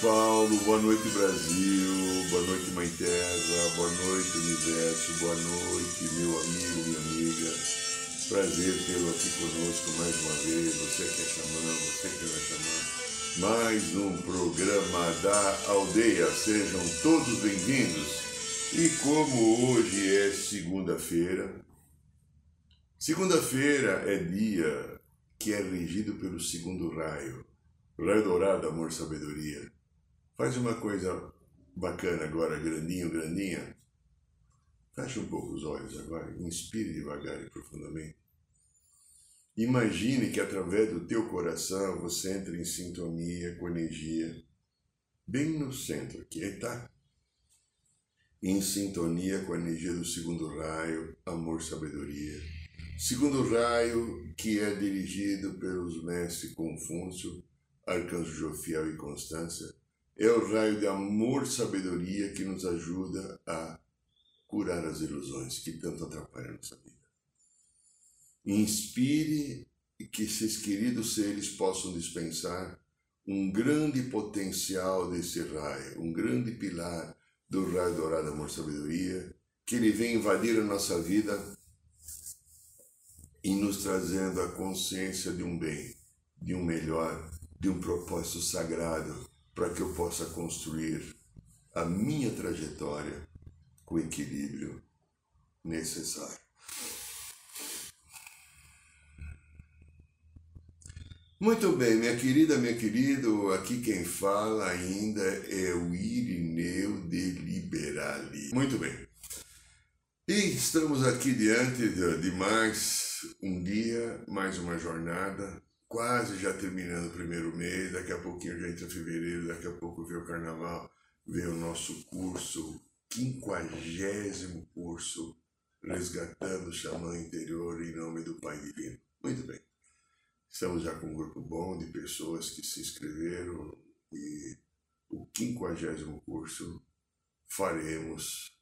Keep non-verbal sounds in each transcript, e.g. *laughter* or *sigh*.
Paulo, boa noite Brasil, boa noite Mãe Terra, boa noite Universo, boa noite meu amigo, minha amiga. Prazer tê-lo aqui conosco mais uma vez, você que é xamã, você que não é mais um programa da aldeia. Sejam todos bem-vindos. E como hoje é segunda-feira, segunda-feira é dia que é regido pelo segundo raio, raio dourado, amor, sabedoria. Faz uma coisa bacana agora, grandinho, grandinha. Feche um pouco os olhos agora, inspire devagar e profundamente. Imagine que através do teu coração você entra em sintonia com energia, bem no centro aqui, está em sintonia com a energia do segundo raio, amor, sabedoria. Segundo raio que é dirigido pelos mestres Confúcio, Arcanjo Jofiel e Constância, é o raio de amor, sabedoria que nos ajuda a curar as ilusões que tanto atrapalham a nossa vida. Inspire que esses queridos seres possam dispensar um grande potencial desse raio, um grande pilar do raio dourado amor sabedoria, que ele vem invadir a nossa vida e nos trazendo a consciência de um bem, de um melhor, de um propósito sagrado, para que eu possa construir a minha trajetória com o equilíbrio necessário. Muito bem, minha querida, meu querido, aqui quem fala ainda é o Irineu de Liberali. Muito bem. E estamos aqui diante de mais um dia, mais uma jornada, quase já terminando o primeiro mês, daqui a pouquinho já entra fevereiro, daqui a pouco vem o carnaval, vem o nosso curso, quinquagésimo curso, resgatando o xamã interior em nome do Pai Divino. Muito bem. Estamos já com um grupo bom de pessoas que se inscreveram e o quinquagésimo curso faremos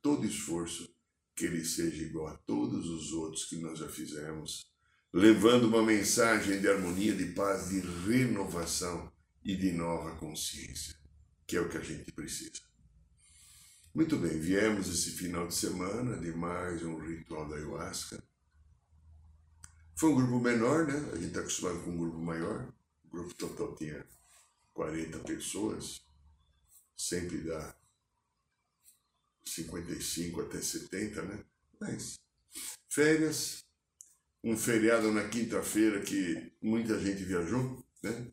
todo esforço que ele seja igual a todos os outros que nós já fizemos, levando uma mensagem de harmonia, de paz, de renovação e de nova consciência, que é o que a gente precisa. Muito bem, viemos esse final de semana de mais um ritual da ayahuasca foi um grupo menor, né? A gente está acostumado com um grupo maior. O grupo total tinha 40 pessoas, sempre dá 55 até 70, né? Mas férias, um feriado na quinta-feira que muita gente viajou, né?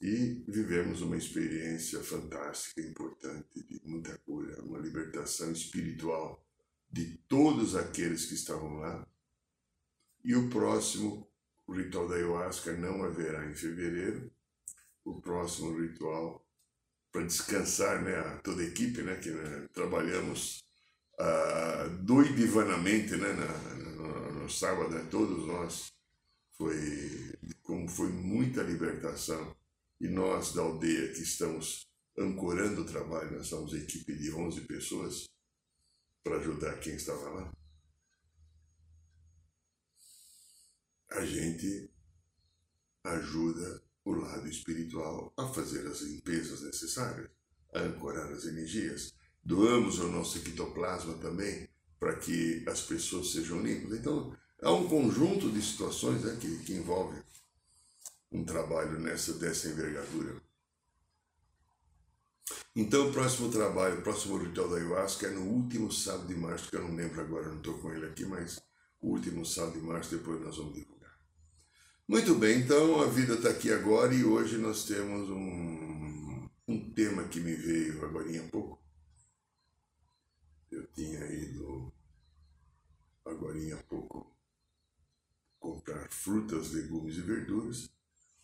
E vivemos uma experiência fantástica, importante, de muita cura, uma libertação espiritual de todos aqueles que estavam lá e o próximo ritual da ayahuasca não haverá em fevereiro. O próximo ritual para descansar, né, toda a equipe, né, que né, trabalhamos uh, doidivanamente, né, na, no, sábado, né, todos nós, foi como foi muita libertação e nós da aldeia que estamos ancorando o trabalho, nós somos equipe de 11 pessoas para ajudar quem estava lá. a gente ajuda o lado espiritual a fazer as limpezas necessárias, a ancorar as energias. Doamos o nosso ectoplasma também para que as pessoas sejam limpas. Então, há um conjunto de situações né, que, que envolve um trabalho nessa dessa envergadura. Então, o próximo trabalho, o próximo ritual da ayahuasca é no último sábado de março, que eu não lembro agora, não estou com ele aqui, mas o último sábado de março, depois nós vamos divulgar. Muito bem, então a vida está aqui agora e hoje nós temos um, um tema que me veio agora há pouco. Eu tinha ido agora há pouco comprar frutas, legumes e verduras.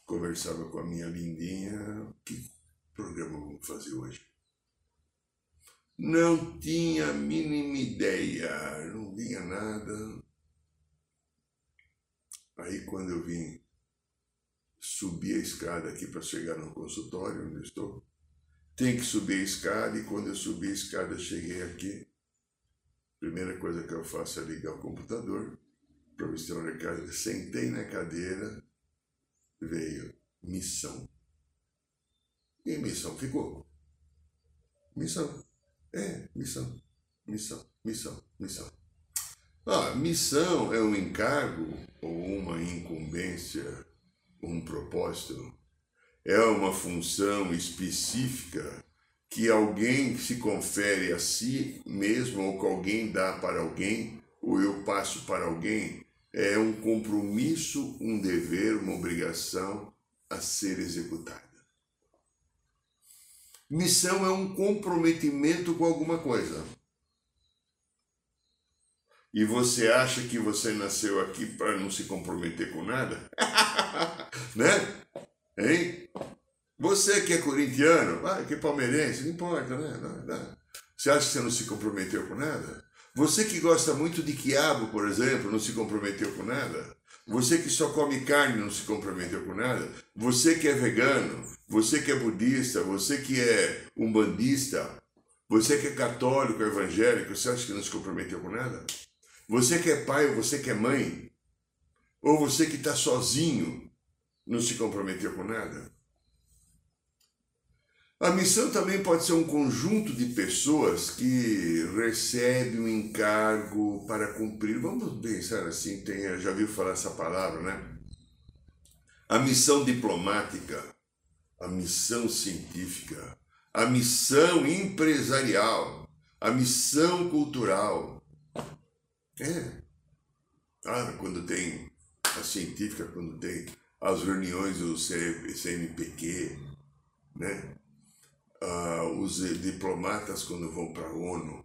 Conversava com a minha lindinha, que programa vamos fazer hoje? Não tinha a mínima ideia, não vinha nada. Aí quando eu vim subir a escada aqui para chegar no consultório onde estou, tem que subir a escada e quando eu subi a escada cheguei aqui. Primeira coisa que eu faço é ligar o computador para ver se tem. Sentei na cadeira, veio missão. E missão ficou. Missão. É, missão. Missão, missão, missão. Ah, missão é um encargo ou uma incumbência, um propósito. É uma função específica que alguém se confere a si mesmo ou que alguém dá para alguém ou eu passo para alguém. É um compromisso, um dever, uma obrigação a ser executada. Missão é um comprometimento com alguma coisa. E você acha que você nasceu aqui para não se comprometer com nada? *laughs* né? Hein? Você que é corintiano, ah, que é palmeirense, não importa, né? Não, não. Você acha que você não se comprometeu com nada? Você que gosta muito de quiabo, por exemplo, não se comprometeu com nada? Você que só come carne não se comprometeu com nada? Você que é vegano, você que é budista, você que é umbandista, você que é católico, evangélico, você acha que não se comprometeu com nada? Você que é pai ou você que é mãe, ou você que está sozinho, não se comprometeu com nada? A missão também pode ser um conjunto de pessoas que recebe um encargo para cumprir. Vamos pensar assim, tem, já viu falar essa palavra, né? A missão diplomática, a missão científica, a missão empresarial, a missão cultural, é. Ah, quando tem a científica, quando tem as reuniões do CNPq, né? Ah, os diplomatas quando vão para a ONU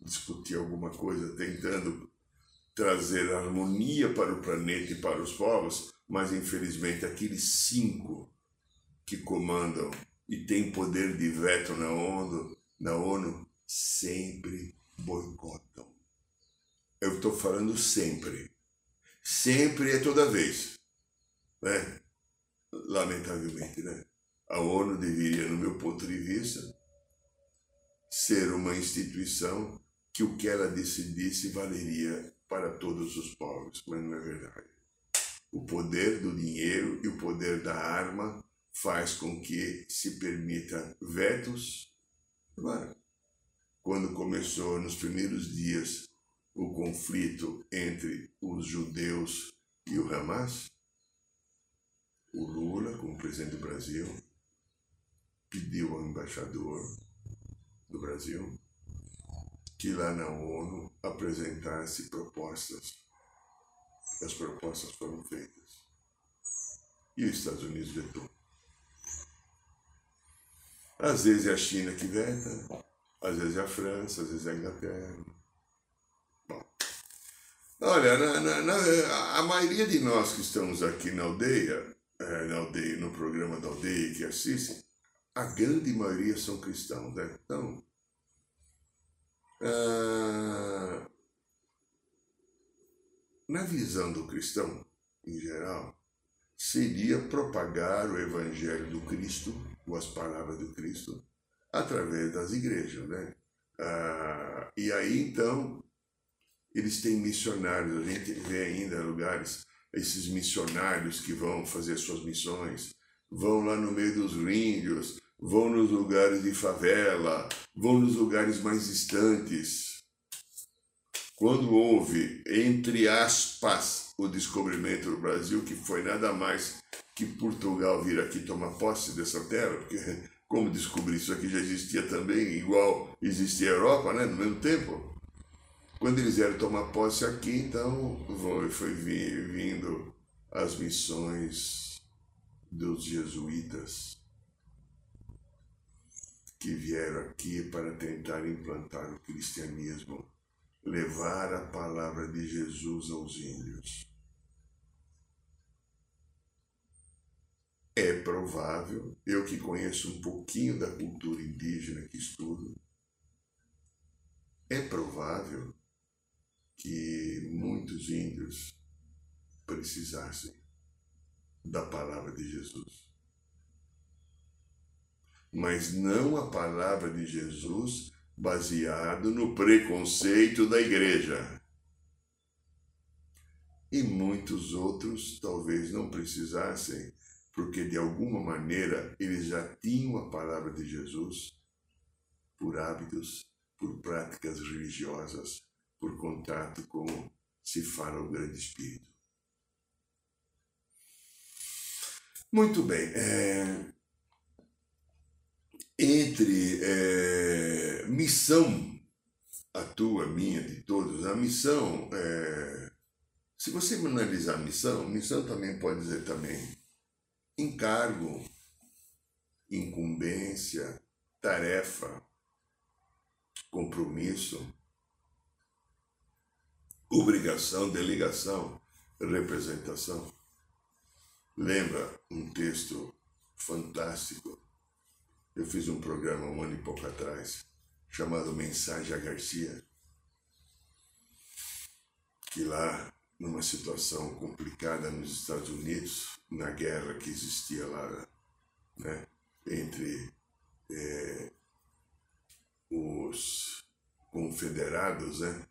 discutir alguma coisa, tentando trazer harmonia para o planeta e para os povos, mas infelizmente aqueles cinco que comandam e têm poder de veto na ONU, na ONU sempre boicotam. Eu estou falando sempre. Sempre é toda vez. Né? Lamentavelmente, né? A ONU deveria, no meu ponto de vista, ser uma instituição que o que ela decidisse valeria para todos os povos, mas não é verdade. O poder do dinheiro e o poder da arma faz com que se permita vetos. Agora, quando começou nos primeiros dias o conflito entre os judeus e o Hamas, o Lula, como presidente do Brasil, pediu ao embaixador do Brasil que lá na ONU apresentasse propostas. As propostas foram feitas. E os Estados Unidos vetou. Às vezes é a China que veta, às vezes é a França, às vezes é a Inglaterra. Olha, na, na, na, a maioria de nós que estamos aqui na aldeia, é, na aldeia, no programa da aldeia que assistem, a grande maioria são cristãos, né? Então, ah, na visão do cristão, em geral, seria propagar o evangelho do Cristo, ou as palavras do Cristo, através das igrejas, né? Ah, e aí, então, eles têm missionários, a gente vê ainda lugares, esses missionários que vão fazer suas missões, vão lá no meio dos índios, vão nos lugares de favela, vão nos lugares mais distantes. Quando houve, entre aspas, o descobrimento do Brasil, que foi nada mais que Portugal vir aqui tomar posse dessa terra, porque *laughs* como descobrir isso aqui já existia também, igual existia a Europa, né, no mesmo tempo. Quando eles vieram tomar posse aqui, então foi vindo as missões dos jesuítas que vieram aqui para tentar implantar o cristianismo, levar a palavra de Jesus aos índios. É provável, eu que conheço um pouquinho da cultura indígena que estudo, é provável que muitos índios precisassem da palavra de Jesus. Mas não a palavra de Jesus baseado no preconceito da igreja. E muitos outros talvez não precisassem, porque de alguma maneira eles já tinham a palavra de Jesus por hábitos, por práticas religiosas, por contato com se fala o grande espírito. Muito bem. É... Entre é... missão, a tua, minha, de todos, a missão, é... se você analisar a missão, missão também pode dizer também encargo, incumbência, tarefa, compromisso, obrigação, delegação, representação. Lembra um texto fantástico? Eu fiz um programa um ano e pouco atrás, chamado Mensagem a Garcia, que lá, numa situação complicada nos Estados Unidos, na guerra que existia lá né, entre é, os confederados, né?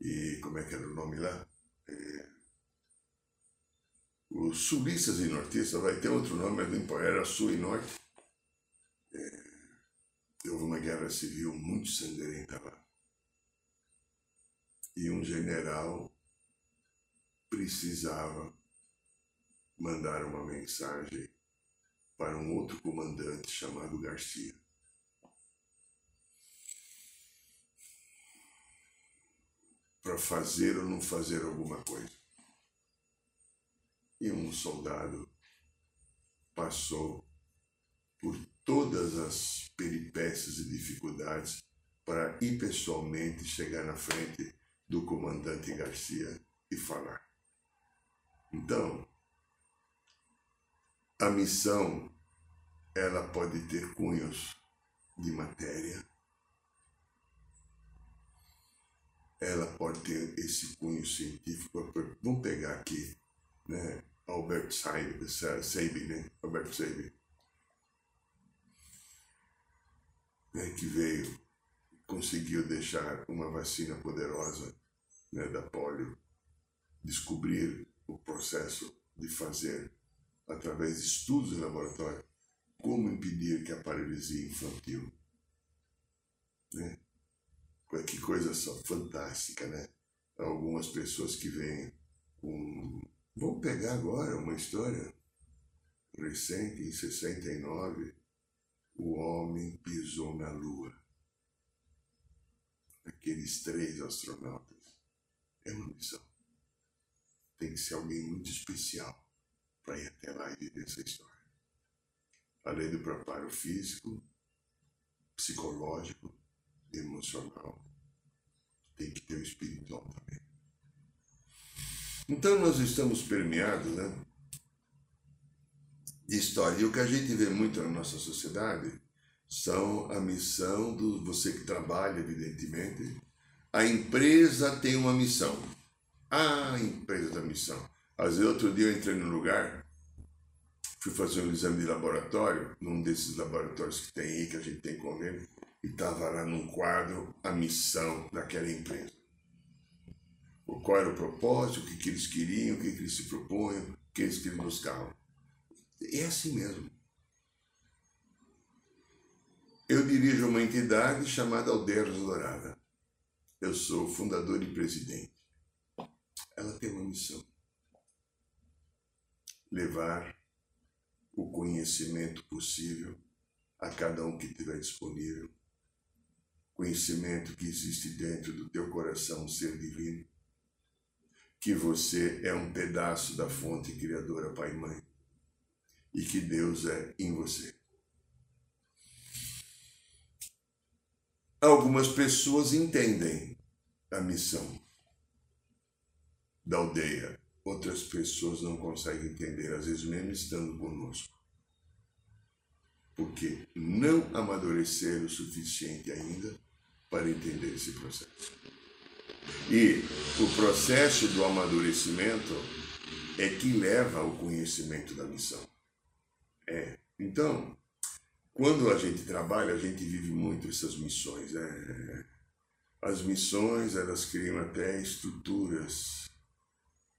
E como é que era o nome lá? É, os sulistas e nortistas, vai ter outro nome, mas não era sul e norte. É, houve uma guerra civil muito sangrenta lá. E um general precisava mandar uma mensagem para um outro comandante chamado Garcia. Para fazer ou não fazer alguma coisa. E um soldado passou por todas as peripécias e dificuldades para ir pessoalmente chegar na frente do comandante Garcia e falar. Então, a missão ela pode ter cunhos de matéria, ela pode ter esse cunho científico. Vamos pegar aqui, né? Albert Sabin, né? Albert Sabin, né? que veio, conseguiu deixar uma vacina poderosa né? da polio, descobrir o processo de fazer, através de estudos em laboratório, como impedir que a paralisia infantil. Né? Que coisa só fantástica, né? Algumas pessoas que vêm com Vou pegar agora uma história recente, em 69, o homem pisou na Lua. Aqueles três astronautas. É uma missão. Tem que ser alguém muito especial para ir até lá e viver essa história. Além do preparo físico, psicológico, emocional, tem que ter o espiritual também. Então nós estamos permeados né, de história. E o que a gente vê muito na nossa sociedade são a missão do você que trabalha, evidentemente. A empresa tem uma missão. A empresa da missão. Às vezes, outro dia eu entrei num lugar, fui fazer um exame de laboratório, num desses laboratórios que tem aí, que a gente tem convênio, e estava lá num quadro a missão daquela empresa qual era o propósito, o que, que eles queriam, o que, que eles se propunham, o que eles queriam buscar. É assim mesmo. Eu dirijo uma entidade chamada Aldeiras Dourada. Eu sou fundador e presidente. Ela tem uma missão: levar o conhecimento possível a cada um que estiver disponível. Conhecimento que existe dentro do teu coração, ser divino que você é um pedaço da fonte criadora Pai e Mãe e que Deus é em você. Algumas pessoas entendem a missão da aldeia, outras pessoas não conseguem entender, às vezes mesmo estando conosco. porque não amadureceram o suficiente ainda para entender esse processo. E o processo do amadurecimento é que leva ao conhecimento da missão. É. Então, quando a gente trabalha, a gente vive muito essas missões. Né? As missões, elas criam até estruturas,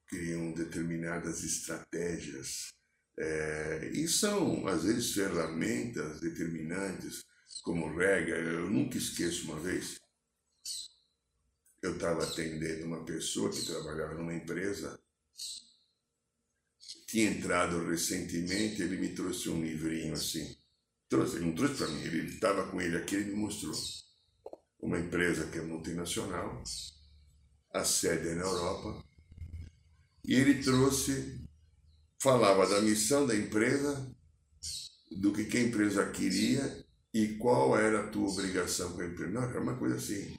criam determinadas estratégias. É, e são, às vezes, ferramentas determinantes, como regra. Eu nunca esqueço uma vez, eu estava atendendo uma pessoa que trabalhava numa empresa, tinha entrado recentemente, ele me trouxe um livrinho assim. Trouxe, ele não trouxe para mim, ele estava com ele aqui, ele me mostrou. Uma empresa que é multinacional, a sede é na Europa, e ele trouxe, falava da missão da empresa, do que, que a empresa queria e qual era a tua obrigação com a empresa. Não, era uma coisa assim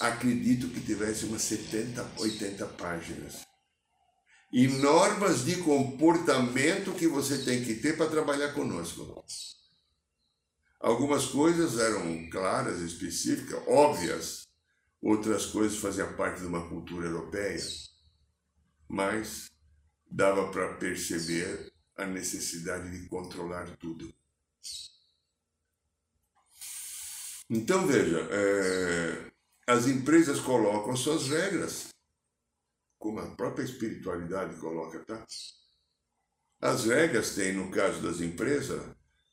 acredito que tivesse umas 70, 80 páginas. E normas de comportamento que você tem que ter para trabalhar conosco. Algumas coisas eram claras, específicas, óbvias. Outras coisas faziam parte de uma cultura europeia. Mas dava para perceber a necessidade de controlar tudo. Então veja, é, as empresas colocam suas regras, como a própria espiritualidade coloca, tá? As regras têm, no caso das empresas,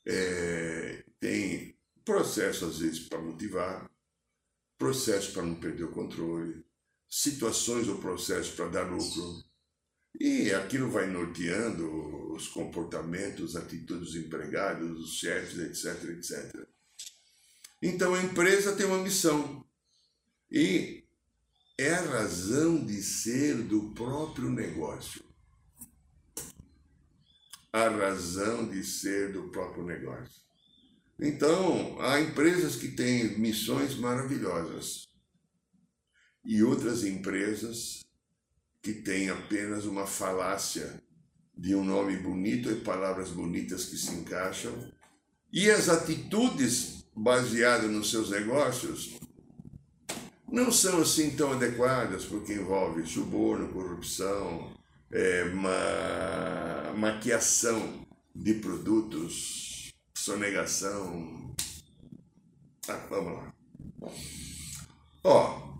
é, tem processo às vezes para motivar, processo para não perder o controle, situações ou processos para dar lucro. E aquilo vai norteando os comportamentos, atitudes dos empregados, dos chefes, etc, etc. Então a empresa tem uma missão. E é a razão de ser do próprio negócio. A razão de ser do próprio negócio. Então, há empresas que têm missões maravilhosas e outras empresas que têm apenas uma falácia de um nome bonito e palavras bonitas que se encaixam e as atitudes baseadas nos seus negócios não são assim tão adequadas, porque envolve suborno, corrupção, é, ma maquiação de produtos, sonegação. Ah, vamos lá. Ó,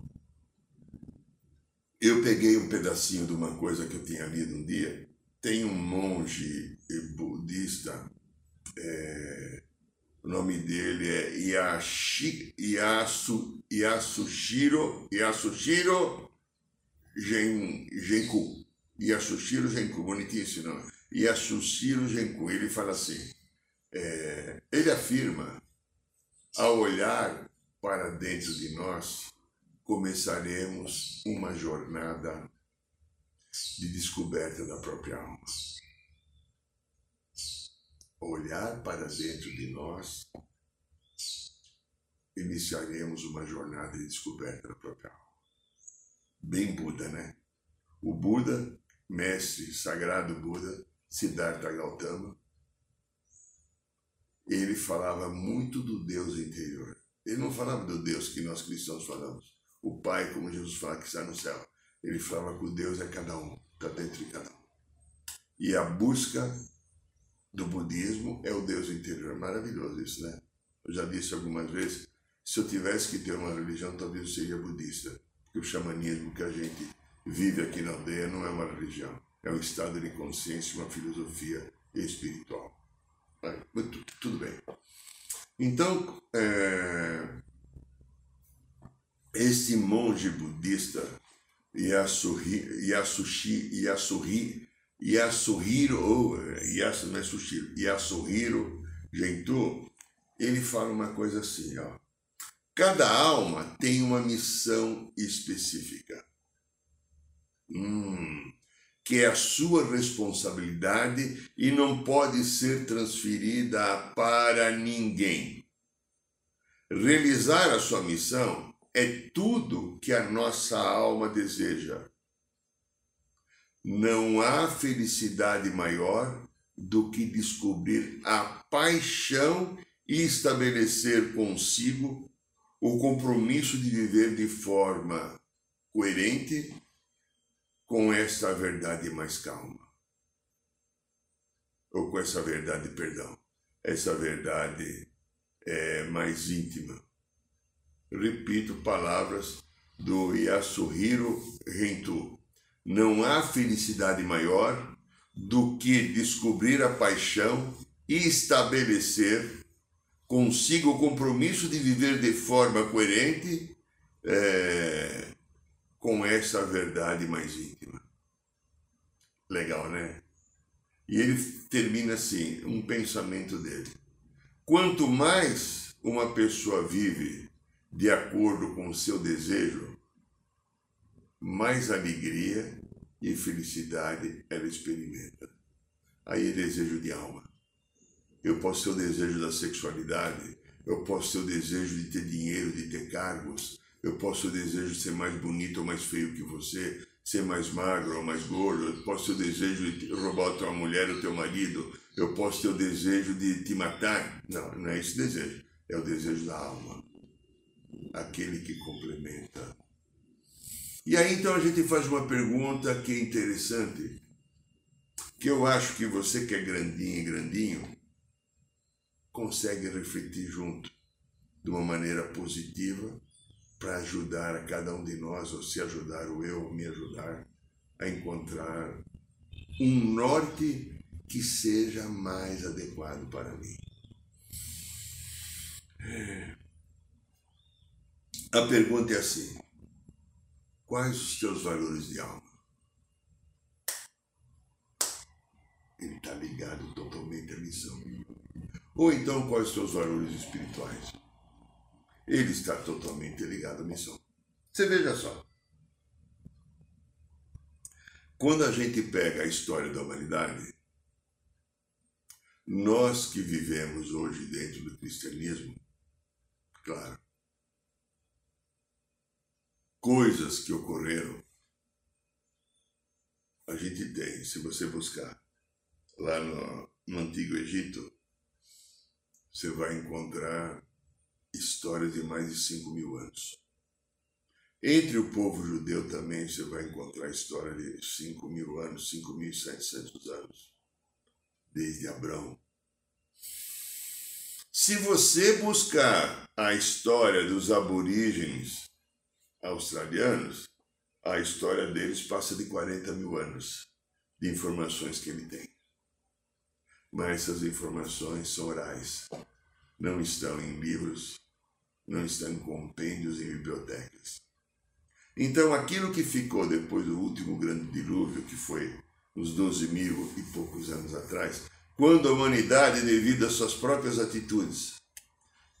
eu peguei um pedacinho de uma coisa que eu tinha lido um dia. Tem um monge budista é, o nome dele é Yashi, Yasu, Yasushiro, Yasushiro Gen, Genku. Yasushiro Genku, bonitinho esse nome. Yasushiro Genku. Ele fala assim, é, ele afirma, ao olhar para dentro de nós, começaremos uma jornada de descoberta da própria alma olhar para dentro de nós, iniciaremos uma jornada de descoberta da própria alma. Bem Buda, né? O Buda, mestre sagrado Buda, Siddhartha Gautama, ele falava muito do Deus interior. Ele não falava do Deus que nós cristãos falamos. O Pai, como Jesus fala, que está no céu. Ele falava que o Deus é cada um, está dentro de cada um. E a busca do budismo é o Deus interior. Maravilhoso isso, né? Eu já disse algumas vezes, se eu tivesse que ter uma religião, talvez eu seria budista. Porque o xamanismo que a gente vive aqui na aldeia não é uma religião. É um estado de consciência, uma filosofia espiritual. Mas, tudo bem. Então, é, este monge budista, Yasuhi, Yasushi, Yasuhi, Yasuhiro, ou Yasu, não é Sushiro, Yasuhiro Gentoo, ele fala uma coisa assim, ó. Cada alma tem uma missão específica. Hum, que é a sua responsabilidade e não pode ser transferida para ninguém. Realizar a sua missão é tudo que a nossa alma deseja não há felicidade maior do que descobrir a paixão e estabelecer consigo o compromisso de viver de forma coerente com essa verdade mais calma. Ou com essa verdade, perdão, essa verdade é, mais íntima. Repito palavras do Yasuhiro Rentu. Não há felicidade maior do que descobrir a paixão e estabelecer consigo o compromisso de viver de forma coerente é, com essa verdade mais íntima. Legal, né? E ele termina assim, um pensamento dele. Quanto mais uma pessoa vive de acordo com o seu desejo, mais alegria e felicidade ela experimenta. Aí é desejo de alma. Eu posso ter o desejo da sexualidade, eu posso ter o desejo de ter dinheiro, de ter cargos, eu posso ter o desejo de ser mais bonito ou mais feio que você, ser mais magro ou mais gordo, eu posso ter o desejo de roubar a tua mulher ou teu marido, eu posso ter o desejo de te matar. Não, não é esse desejo, é o desejo da alma, aquele que complementa e aí então a gente faz uma pergunta que é interessante, que eu acho que você que é grandinho e grandinho consegue refletir junto de uma maneira positiva para ajudar a cada um de nós, ou se ajudar o eu, ou me ajudar a encontrar um norte que seja mais adequado para mim. É. A pergunta é assim: Quais os teus valores de alma? Ele está ligado totalmente à missão. Ou então, quais os teus valores espirituais? Ele está totalmente ligado à missão. Você veja só. Quando a gente pega a história da humanidade, nós que vivemos hoje dentro do cristianismo, claro, coisas que ocorreram, a gente tem, se você buscar lá no, no Antigo Egito, você vai encontrar histórias de mais de 5 mil anos. Entre o povo judeu também você vai encontrar história de 5 mil anos, 5.700 anos, desde Abraão. Se você buscar a história dos aborígenes australianos, a história deles passa de 40 mil anos de informações que ele tem. Mas essas informações são orais, não estão em livros, não estão em compêndios e bibliotecas. Então, aquilo que ficou depois do último grande dilúvio, que foi uns 12 mil e poucos anos atrás, quando a humanidade, devido às suas próprias atitudes,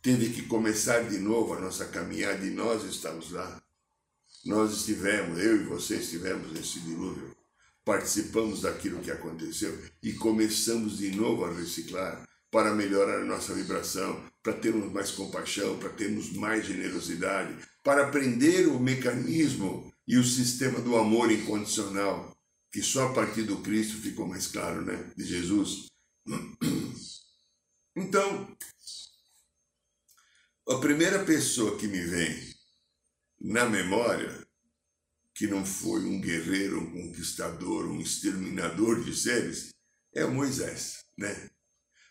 teve que começar de novo a nossa caminhada e nós estamos lá, nós estivemos, eu e você estivemos nesse dilúvio, participamos daquilo que aconteceu e começamos de novo a reciclar para melhorar a nossa vibração, para termos mais compaixão, para termos mais generosidade, para aprender o mecanismo e o sistema do amor incondicional, que só a partir do Cristo ficou mais claro, né? De Jesus. Então, a primeira pessoa que me vem na memória que não foi um guerreiro, um conquistador, um exterminador de seres, é Moisés, né?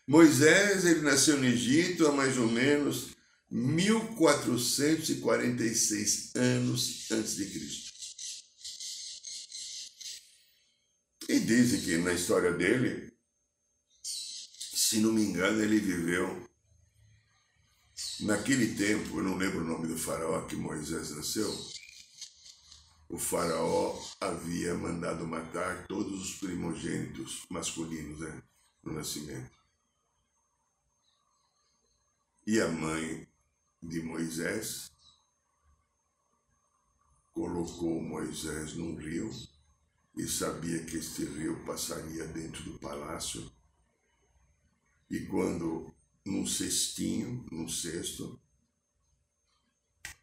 Moisés, ele nasceu no Egito há mais ou menos 1446 anos antes de Cristo. E dizem que na história dele, se não me engano, ele viveu Naquele tempo, eu não lembro o nome do faraó que Moisés nasceu, o faraó havia mandado matar todos os primogênitos masculinos né, no nascimento. E a mãe de Moisés colocou Moisés num rio e sabia que este rio passaria dentro do palácio. E quando num cestinho, num cesto,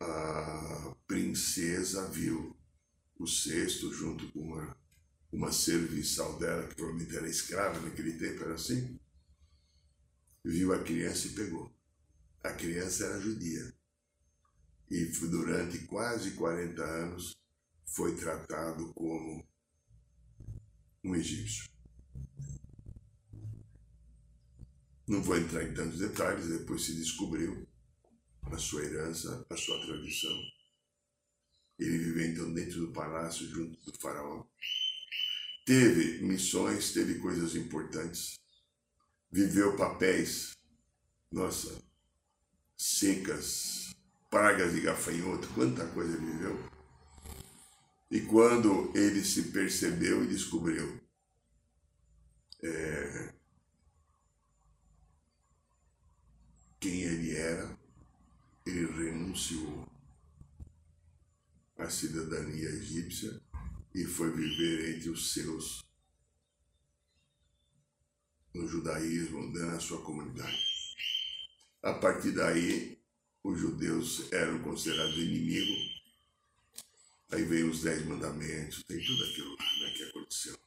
a princesa viu o cesto junto com uma, um uma serviçal dela, que provavelmente era escrava naquele tempo, era assim, viu a criança e pegou. A criança era judia. E durante quase 40 anos foi tratado como um egípcio. Não vou entrar em tantos detalhes, depois se descobriu a sua herança, a sua tradição. Ele viveu então dentro do palácio junto do faraó. Teve missões, teve coisas importantes. Viveu papéis, nossa, secas, pragas de gafanhoto, quanta coisa ele viveu. E quando ele se percebeu e descobriu é, quem ele era, ele renunciou à cidadania egípcia e foi viver entre os seus no judaísmo, dando a sua comunidade. A partir daí, os judeus eram considerados inimigo. Aí veio os dez mandamentos, tem tudo aquilo né, que aconteceu.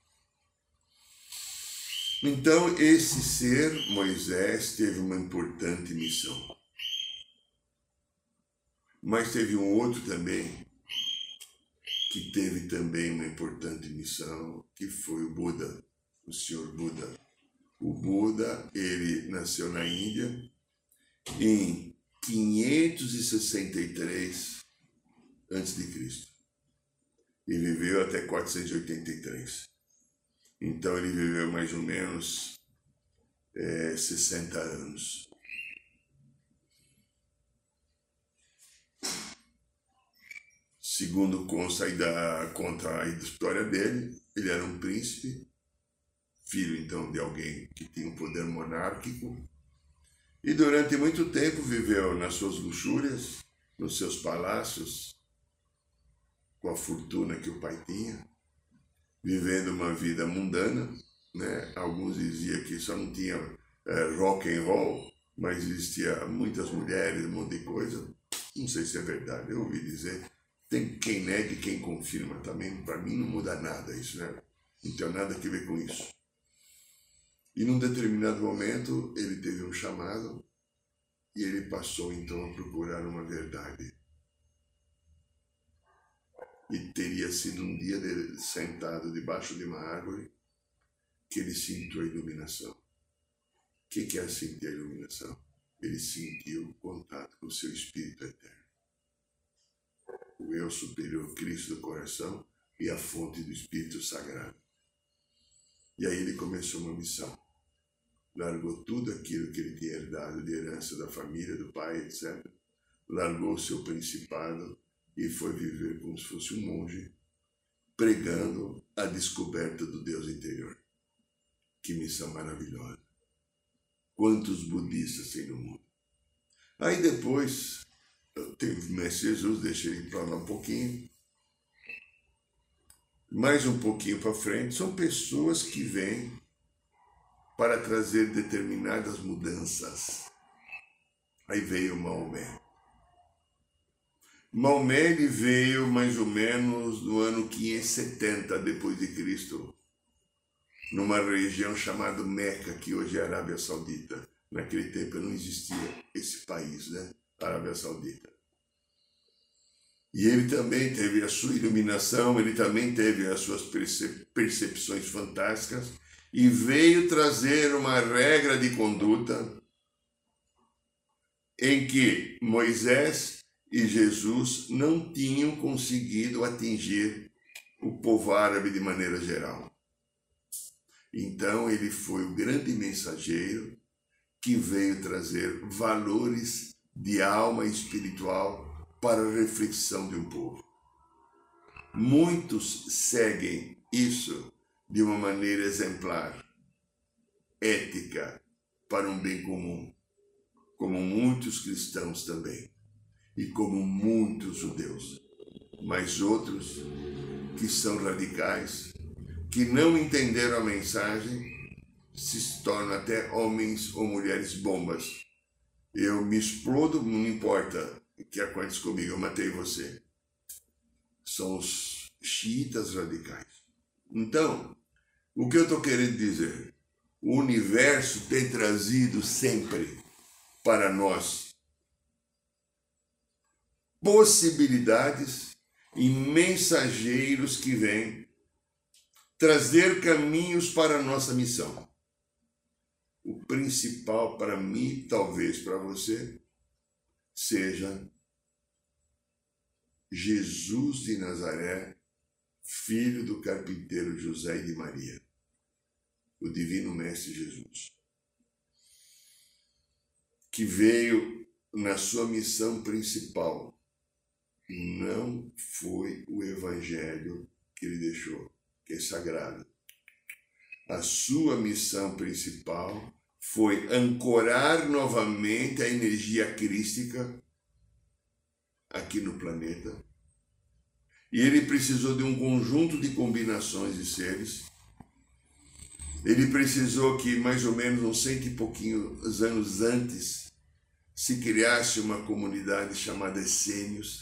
Então, esse ser, Moisés, teve uma importante missão. Mas teve um outro também, que teve também uma importante missão, que foi o Buda, o Senhor Buda. O Buda, ele nasceu na Índia em 563 a.C. e viveu até 483. Então ele viveu mais ou menos é, 60 anos. Segundo consta, da, conta a história dele, ele era um príncipe, filho então de alguém que tinha um poder monárquico, e durante muito tempo viveu nas suas luxúrias, nos seus palácios, com a fortuna que o pai tinha, vivendo uma vida mundana, né? Alguns diziam que só não tinha é, rock and roll, mas existia muitas mulheres, um monte de coisa. Não sei se é verdade, eu ouvi dizer. Tem quem nega e quem confirma também. Para mim não muda nada isso, né? Não tem nada a ver com isso. E num determinado momento ele teve um chamado e ele passou então a procurar uma verdade. E teria sido um dia dele, sentado debaixo de uma árvore que ele sentiu a iluminação. O que, é sentir a iluminação? Ele sentiu o contato com o seu espírito eterno. O eu superior, Cristo do coração e a fonte do Espírito Sagrado. E aí ele começou uma missão. Largou tudo aquilo que ele tinha herdado de herança da família, do pai, etc. Largou seu principado e foi viver como se fosse um monge, pregando a descoberta do Deus interior. Que missão maravilhosa! Quantos budistas tem no mundo? Aí depois, tem o Mestre Jesus, deixa ele para lá um pouquinho. Mais um pouquinho para frente, são pessoas que vêm para trazer determinadas mudanças. Aí veio Maomé. Maomé veio mais ou menos no ano 570 depois de Cristo, numa região chamada Meca, que hoje é Arábia Saudita. Naquele tempo não existia esse país, né? Arábia Saudita. E ele também teve a sua iluminação, ele também teve as suas percepções fantásticas e veio trazer uma regra de conduta em que Moisés e Jesus não tinham conseguido atingir o povo árabe de maneira geral. Então ele foi o grande mensageiro que veio trazer valores de alma espiritual para a reflexão de um povo. Muitos seguem isso de uma maneira exemplar, ética, para um bem comum, como muitos cristãos também e como muitos judeus, mas outros que são radicais, que não entenderam a mensagem, se tornam até homens ou mulheres bombas. Eu me explodo, não importa o que acontece comigo, eu matei você. São os xiitas radicais. Então, o que eu estou querendo dizer? O universo tem trazido sempre para nós possibilidades e mensageiros que vêm trazer caminhos para a nossa missão. O principal para mim, talvez para você, seja Jesus de Nazaré, filho do carpinteiro José e de Maria, o Divino Mestre Jesus, que veio na sua missão principal. Não foi o Evangelho que ele deixou, que é sagrado. A sua missão principal foi ancorar novamente a energia crística aqui no planeta. E ele precisou de um conjunto de combinações de seres. Ele precisou que mais ou menos uns cento e pouquinhos anos antes se criasse uma comunidade chamada Essênios,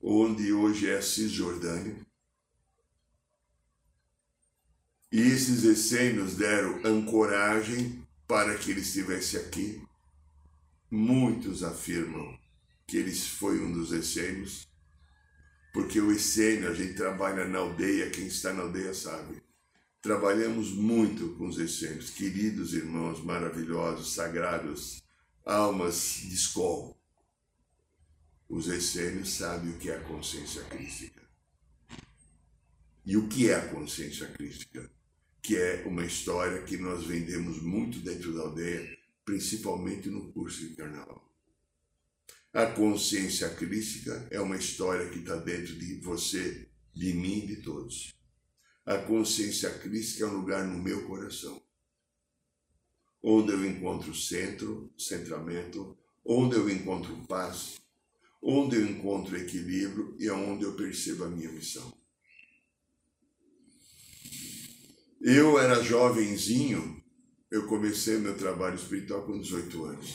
onde hoje é a Cisjordânia. E esses essênios deram ancoragem para que ele estivesse aqui. Muitos afirmam que ele foi um dos essênios, porque o essênio, a gente trabalha na aldeia, quem está na aldeia sabe. Trabalhamos muito com os essênios, queridos irmãos maravilhosos, sagrados, almas de escola. Os essênios sabem o que é a consciência crística. E o que é a consciência crística? Que é uma história que nós vendemos muito dentro da aldeia, principalmente no curso de carnaval. A consciência crística é uma história que está dentro de você, de mim e de todos. A consciência crística é um lugar no meu coração, onde eu encontro centro, centramento, onde eu encontro paz, onde eu encontro equilíbrio e é onde eu percebo a minha missão. Eu era jovenzinho, eu comecei meu trabalho espiritual com 18 anos.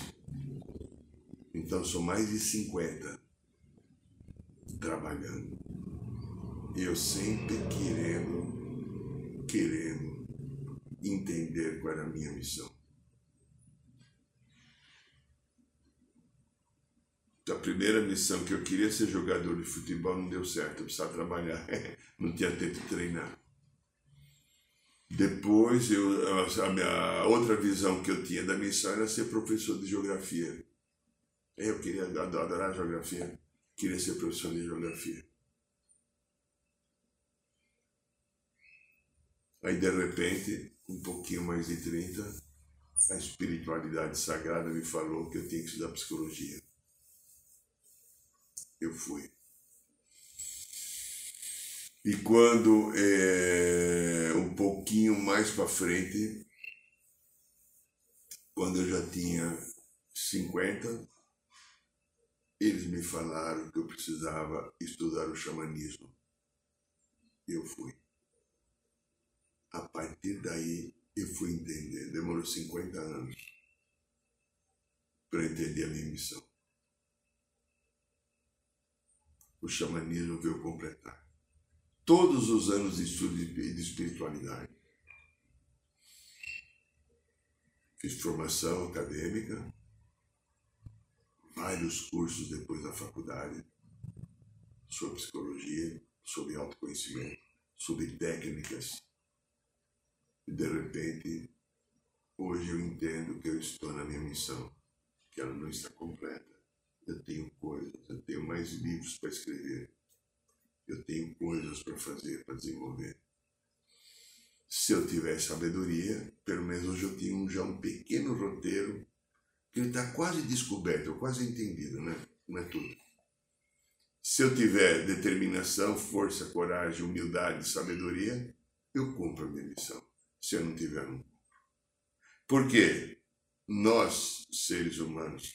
Então são mais de 50 trabalhando. E eu sempre querendo, querendo entender qual era a minha missão. A primeira missão que eu queria ser jogador de futebol não deu certo, eu precisava trabalhar, *laughs* não tinha tempo de treinar. Depois, eu, a, minha, outra visão que eu tinha da missão era ser professor de geografia. Eu queria adorar geografia, queria ser professor de geografia. Aí, de repente, um pouquinho mais de 30, a espiritualidade sagrada me falou que eu tinha que estudar psicologia. Eu fui. E quando, é, um pouquinho mais para frente, quando eu já tinha 50, eles me falaram que eu precisava estudar o xamanismo. Eu fui. A partir daí, eu fui entender. Demorou 50 anos para entender a minha missão. O xamanismo veio completar todos os anos de estudo de espiritualidade. Fiz formação acadêmica, vários cursos depois da faculdade sobre psicologia, sobre autoconhecimento, sobre técnicas. E de repente, hoje eu entendo que eu estou na minha missão, que ela não está completa. Eu tenho coisas, eu tenho mais livros para escrever, eu tenho coisas para fazer, para desenvolver. Se eu tivesse sabedoria, pelo menos hoje eu tinha já um pequeno roteiro que ele está quase descoberto, quase entendido, né? Não é tudo. Se eu tiver determinação, força, coragem, humildade, sabedoria, eu cumpro a minha missão. Se eu não tiver, não cumpro. Por quê? Nós, seres humanos,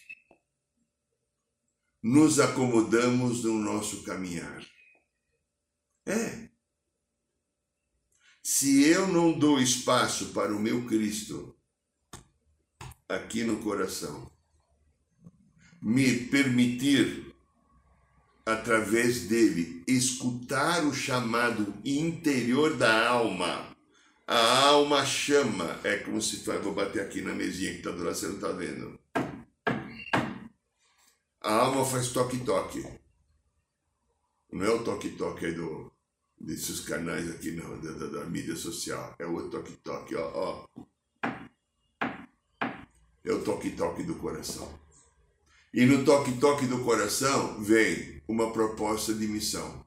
nos acomodamos no nosso caminhar. É. Se eu não dou espaço para o meu Cristo aqui no coração, me permitir, através dele, escutar o chamado interior da alma, A alma chama. É como se. Vou bater aqui na mesinha que está do lado, você não está vendo. A alma faz toque-toque. Não é o toque-toque aí do, desses canais aqui não, da, da, da mídia social. É o toque-toque, ó, ó. É o toque-toque do coração. E no toque-toque do coração vem uma proposta de missão.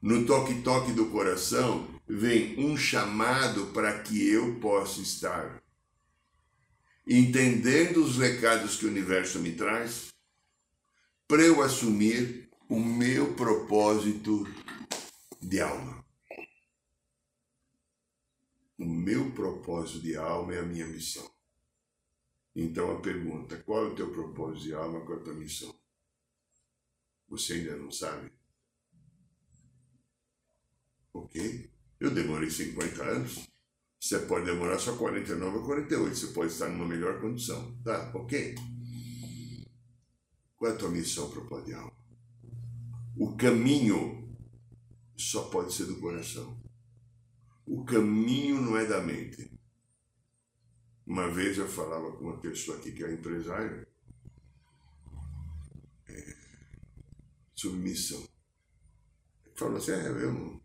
No toque-toque do coração vem um chamado para que eu possa estar entendendo os recados que o universo me traz, para eu assumir o meu propósito de alma. O meu propósito de alma é a minha missão. Então a pergunta: qual é o teu propósito de alma, qual é a tua missão? Você ainda não sabe? Ok? Eu demorei 50 anos. Você pode demorar só 49 ou 48. Você pode estar numa melhor condição. Tá? Ok? Qual é a tua missão, propósito de alma? O caminho só pode ser do coração. O caminho não é da mente. Uma vez eu falava com uma pessoa aqui que é empresário é, sobre missão. Falou assim, é, eu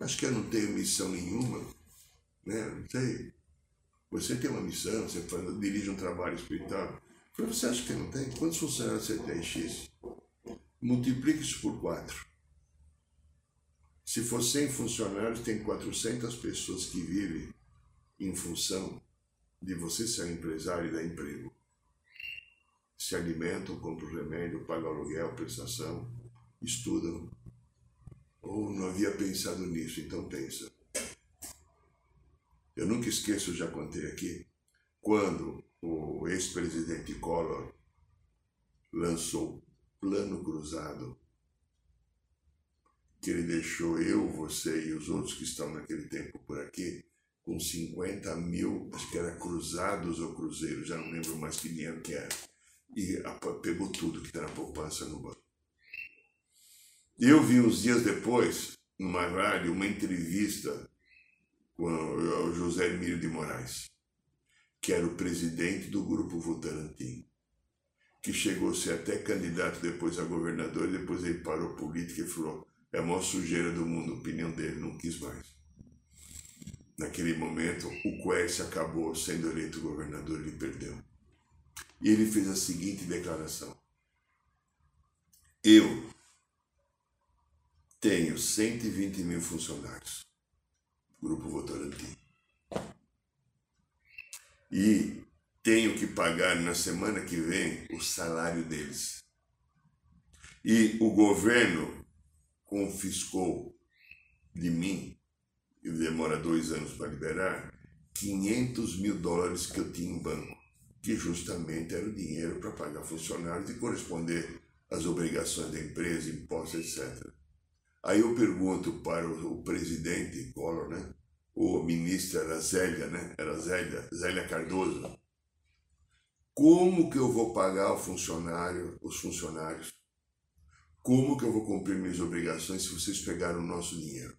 acho que eu não tenho missão nenhuma, né? Não sei. Você tem uma missão, você faz, dirige um trabalho espiritual. Eu falei, você acha que não tem? Quantos funcionários você tem, X? Multiplique isso por quatro. Se for 100 funcionários, tem 400 pessoas que vivem em função de você ser empresário e dar emprego. Se alimentam, compram remédio, pagam aluguel, prestação, estudam. Ou não havia pensado nisso, então pensa. Eu nunca esqueço, já contei aqui, quando o ex-presidente Collor lançou Plano Cruzado que ele deixou eu, você e os outros que estão naquele tempo por aqui, com 50 mil, acho que era cruzados ou cruzeiros, já não lembro mais que dinheiro que era. E pegou tudo que está na poupança no banco. Eu vi uns dias depois, numa rádio, uma entrevista com o José Emílio de Moraes, que era o presidente do grupo Votorantim, que chegou a ser até candidato depois a governador, e depois ele parou política e falou é a maior sujeira do mundo, a opinião dele, não quis mais. Naquele momento, o Quercia acabou sendo eleito governador, ele perdeu. E ele fez a seguinte declaração: Eu tenho 120 mil funcionários, Grupo Votorantim, e tenho que pagar na semana que vem o salário deles. E o governo confiscou de mim, e demora dois anos para liberar, 500 mil dólares que eu tinha em banco, que justamente era o dinheiro para pagar funcionários e corresponder às obrigações da empresa, impostos, etc. Aí eu pergunto para o, presidente Collor, né? O ministro era Zélia, né? Era Zélia, Zélia Cardoso. Como que eu vou pagar o funcionário, os funcionários como que eu vou cumprir minhas obrigações se vocês pegaram o nosso dinheiro?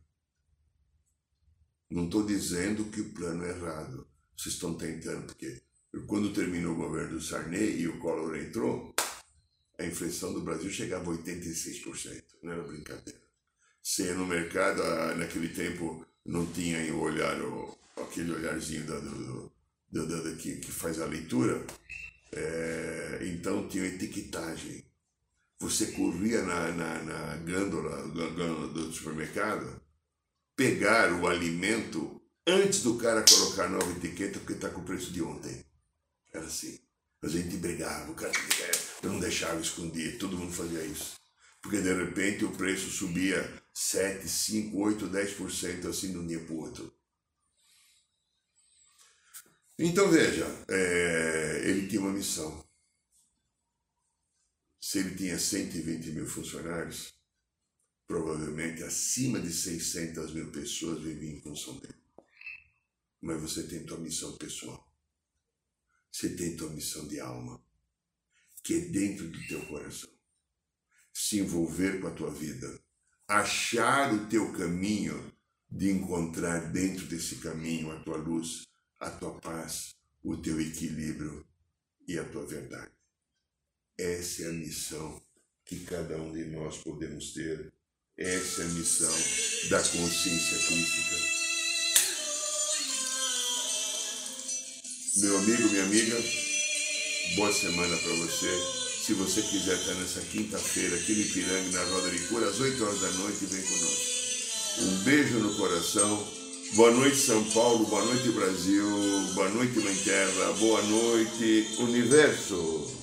Não estou dizendo que o plano é errado. Vocês estão tentando, porque quando terminou o governo do Sarney e o Collor entrou, a inflação do Brasil chegava a 86%. Não era brincadeira. Você no mercado, ah, naquele tempo, não tinha o olhar, aquele olharzinho da, do, do, do, que, que faz a leitura, é, então tinha etiquetagem você corria na, na, na gândola, gândola do supermercado, pegar o alimento antes do cara colocar nova etiqueta porque está com o preço de ontem. Era assim. A gente brigava, o cara eu não deixava esconder, todo mundo fazia isso. Porque de repente o preço subia 7, 5, 8, 10% assim de um dia para o outro. Então veja, é, ele tinha uma missão se ele tinha 120 mil funcionários, provavelmente acima de 600 mil pessoas viviam em função dele. Mas você tem tua missão pessoal. Você tem tua missão de alma, que é dentro do teu coração. Se envolver com a tua vida, achar o teu caminho de encontrar dentro desse caminho a tua luz, a tua paz, o teu equilíbrio e a tua verdade. Essa é a missão que cada um de nós podemos ter. Essa é a missão da consciência crítica. Meu amigo, minha amiga, boa semana para você. Se você quiser estar nessa quinta-feira aqui no Ipiranga, na Roda de Cura, às 8 horas da noite, vem conosco. Um beijo no coração. Boa noite, São Paulo. Boa noite, Brasil. Boa noite, Mãe Terra. Boa noite, Universo.